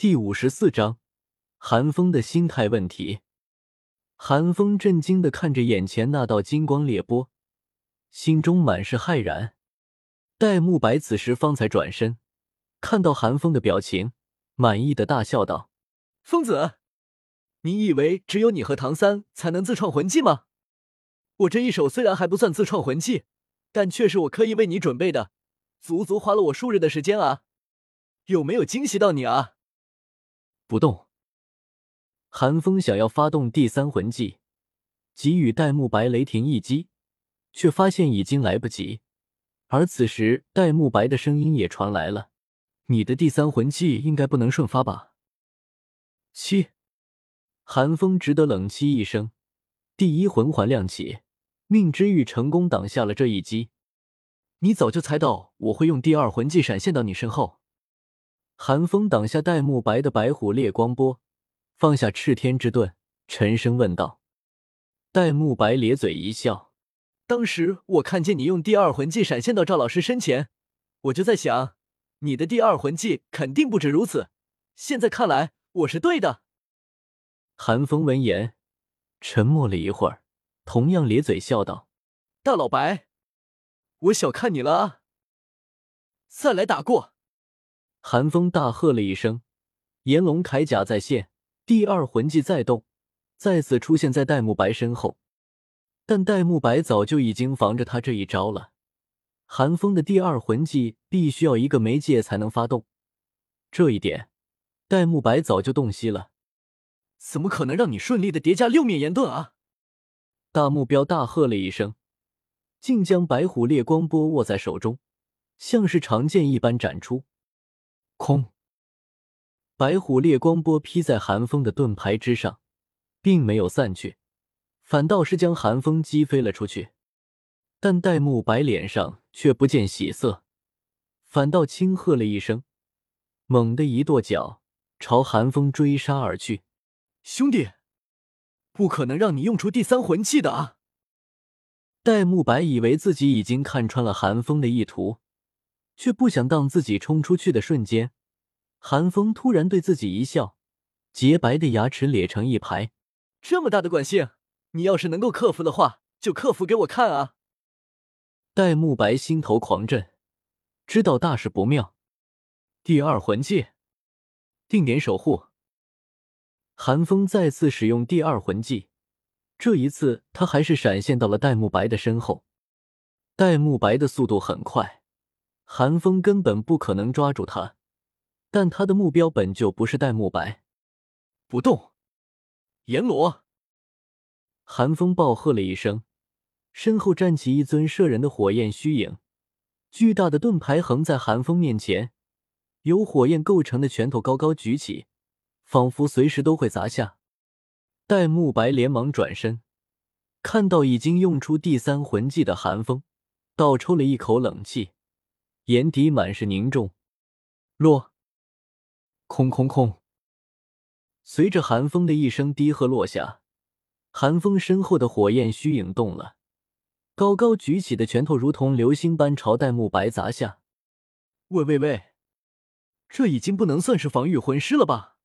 第五十四章，韩风的心态问题。韩风震惊的看着眼前那道金光裂波，心中满是骇然。戴沐白此时方才转身，看到韩风的表情，满意的大笑道：“疯子，你以为只有你和唐三才能自创魂技吗？我这一手虽然还不算自创魂技，但却是我刻意为你准备的，足足花了我数日的时间啊！有没有惊喜到你啊？”不动。寒风想要发动第三魂技，给予戴沐白雷霆一击，却发现已经来不及。而此时，戴沐白的声音也传来了：“你的第三魂技应该不能瞬发吧？”七，寒风只得冷气一声，第一魂环亮起，命之玉成功挡下了这一击。你早就猜到我会用第二魂技闪现到你身后。寒风挡下戴沐白的白虎烈光波，放下赤天之盾，沉声问道：“戴沐白咧嘴一笑，当时我看见你用第二魂技闪现到赵老师身前，我就在想，你的第二魂技肯定不止如此。现在看来，我是对的。”寒风闻言，沉默了一会儿，同样咧嘴笑道：“大老白，我小看你了啊！再来打过。”寒风大喝了一声，炎龙铠甲再现，第二魂技再动，再次出现在戴沐白身后。但戴沐白早就已经防着他这一招了。寒风的第二魂技必须要一个媒介才能发动，这一点戴沐白早就洞悉了。怎么可能让你顺利的叠加六面炎盾啊！大目标大喝了一声，竟将白虎烈光波握在手中，像是长剑一般斩出。空，白虎烈光波劈在寒风的盾牌之上，并没有散去，反倒是将寒风击飞了出去。但戴沐白脸上却不见喜色，反倒轻喝了一声，猛地一跺脚，朝寒风追杀而去。兄弟，不可能让你用出第三魂技的啊！戴沐白以为自己已经看穿了寒风的意图。却不想当自己冲出去的瞬间，寒风突然对自己一笑，洁白的牙齿咧成一排。这么大的惯性，你要是能够克服的话，就克服给我看啊！戴沐白心头狂震，知道大事不妙。第二魂技，定点守护。寒风再次使用第二魂技，这一次他还是闪现到了戴沐白的身后。戴沐白的速度很快。寒风根本不可能抓住他，但他的目标本就不是戴沐白。不动，阎罗！寒风暴喝了一声，身后站起一尊摄人的火焰虚影，巨大的盾牌横在寒风面前，由火焰构成的拳头高高举起，仿佛随时都会砸下。戴沐白连忙转身，看到已经用出第三魂技的寒风，倒抽了一口冷气。眼底满是凝重，落，空空空。随着寒风的一声低喝落下，寒风身后的火焰虚影动了，高高举起的拳头如同流星般朝戴沐白砸下。喂喂喂，这已经不能算是防御魂师了吧？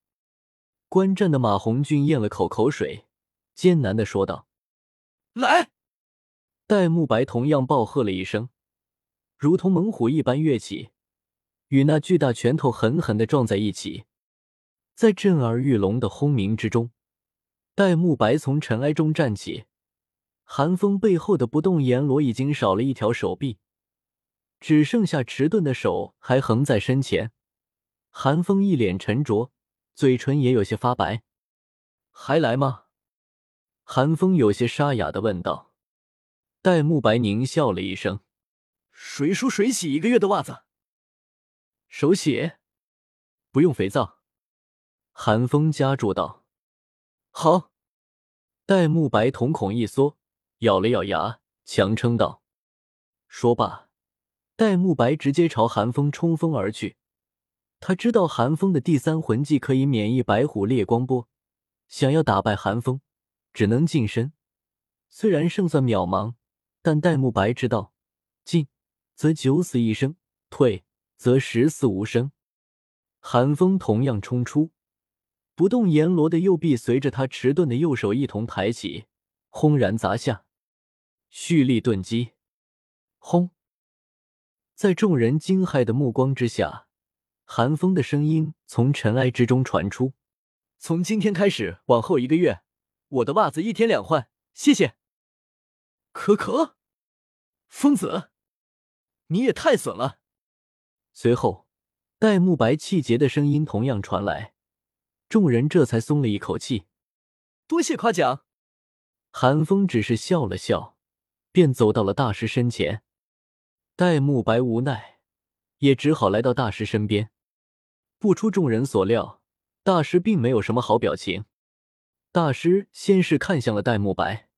观战的马红俊咽了口口水，艰难的说道：“来！”戴沐白同样暴喝了一声。如同猛虎一般跃起，与那巨大拳头狠狠的撞在一起，在震耳欲聋的轰鸣之中，戴沐白从尘埃中站起。寒风背后的不动阎罗已经少了一条手臂，只剩下迟钝的手还横在身前。寒风一脸沉着，嘴唇也有些发白。还来吗？寒风有些沙哑的问道。戴沐白狞笑了一声。谁输谁洗一个月的袜子，手洗，不用肥皂。寒风加注道：“好。”戴沐白瞳孔一缩，咬了咬牙，强撑道：“说罢，戴沐白直接朝寒风冲锋而去。他知道寒风的第三魂技可以免疫白虎烈光波，想要打败寒风，只能近身。虽然胜算渺茫，但戴沐白知道，近。则九死一生，退则十死无生。寒风同样冲出，不动阎罗的右臂随着他迟钝的右手一同抬起，轰然砸下，蓄力顿击，轰！在众人惊骇的目光之下，寒风的声音从尘埃之中传出：“从今天开始，往后一个月，我的袜子一天两换，谢谢。”可可，疯子，你也太损了！随后，戴沐白气结的声音同样传来，众人这才松了一口气。多谢夸奖。韩风只是笑了笑，便走到了大师身前。戴沐白无奈，也只好来到大师身边。不出众人所料，大师并没有什么好表情。大师先是看向了戴沐白，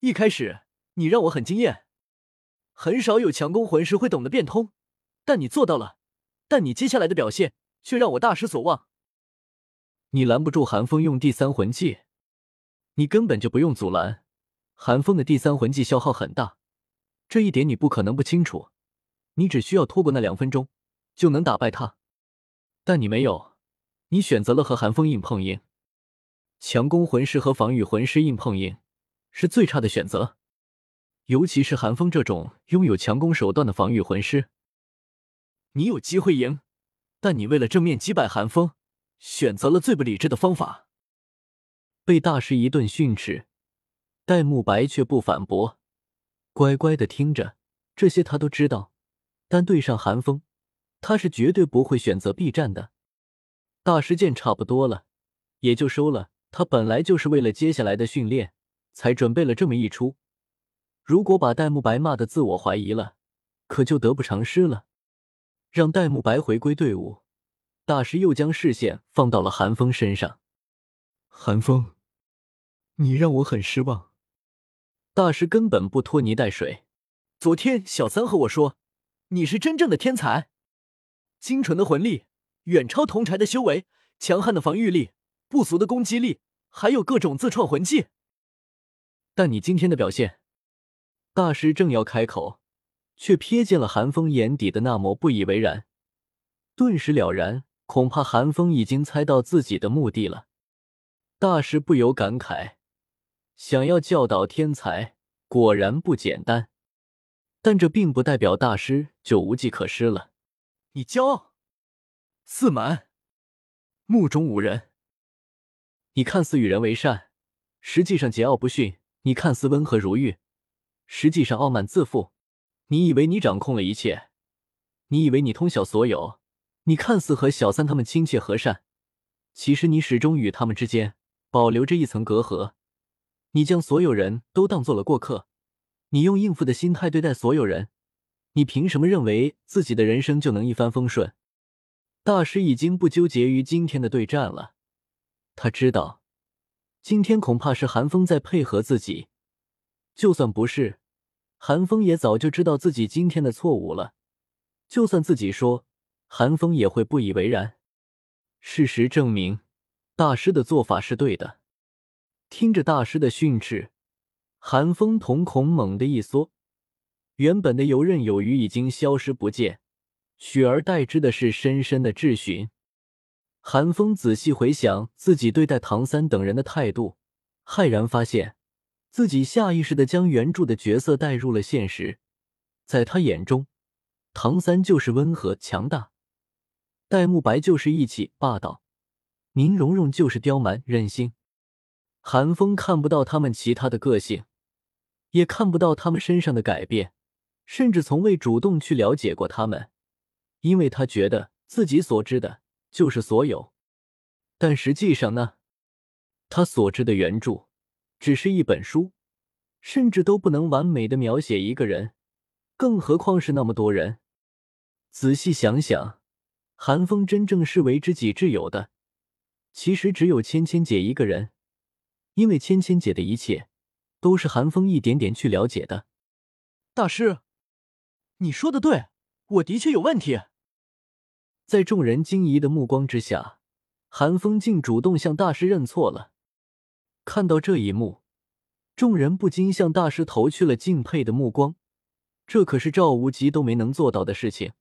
一开始你让我很惊艳，很少有强攻魂师会懂得变通，但你做到了。但你接下来的表现却让我大失所望。你拦不住寒风用第三魂技，你根本就不用阻拦。寒风的第三魂技消耗很大，这一点你不可能不清楚。你只需要拖过那两分钟，就能打败他。但你没有，你选择了和寒风硬碰硬。强攻魂师和防御魂师硬碰硬是最差的选择，尤其是寒风这种拥有强攻手段的防御魂师。你有机会赢，但你为了正面击败寒风，选择了最不理智的方法。被大师一顿训斥，戴沐白却不反驳，乖乖的听着。这些他都知道，但对上寒风，他是绝对不会选择避战的。大师见差不多了，也就收了。他本来就是为了接下来的训练，才准备了这么一出。如果把戴沐白骂的自我怀疑了，可就得不偿失了。让戴沐白回归队伍，大师又将视线放到了寒风身上。寒风，你让我很失望。大师根本不拖泥带水。昨天小三和我说，你是真正的天才，精纯的魂力远超同柴的修为，强悍的防御力，不俗的攻击力，还有各种自创魂技。但你今天的表现，大师正要开口。却瞥见了寒风眼底的那抹不以为然，顿时了然，恐怕寒风已经猜到自己的目的了。大师不由感慨：想要教导天才，果然不简单。但这并不代表大师就无计可施了。你骄傲、自满、目中无人。你看似与人为善，实际上桀骜不驯；你看似温和如玉，实际上傲慢自负。你以为你掌控了一切，你以为你通晓所有，你看似和小三他们亲切和善，其实你始终与他们之间保留着一层隔阂。你将所有人都当做了过客，你用应付的心态对待所有人，你凭什么认为自己的人生就能一帆风顺？大师已经不纠结于今天的对战了，他知道，今天恐怕是寒风在配合自己，就算不是。韩风也早就知道自己今天的错误了，就算自己说，韩风也会不以为然。事实证明，大师的做法是对的。听着大师的训斥，韩风瞳孔猛地一缩，原本的游刃有余已经消失不见，取而代之的是深深的质询。韩风仔细回想自己对待唐三等人的态度，骇然发现。自己下意识的将原著的角色带入了现实，在他眼中，唐三就是温和强大，戴沐白就是义气霸道，宁荣荣就是刁蛮任性。韩风看不到他们其他的个性，也看不到他们身上的改变，甚至从未主动去了解过他们，因为他觉得自己所知的就是所有。但实际上呢，他所知的原著。只是一本书，甚至都不能完美的描写一个人，更何况是那么多人。仔细想想，韩风真正视为知己挚友的，其实只有芊芊姐一个人，因为芊芊姐的一切都是韩风一点点去了解的。大师，你说的对，我的确有问题。在众人惊疑的目光之下，韩风竟主动向大师认错了。看到这一幕，众人不禁向大师投去了敬佩的目光。这可是赵无极都没能做到的事情。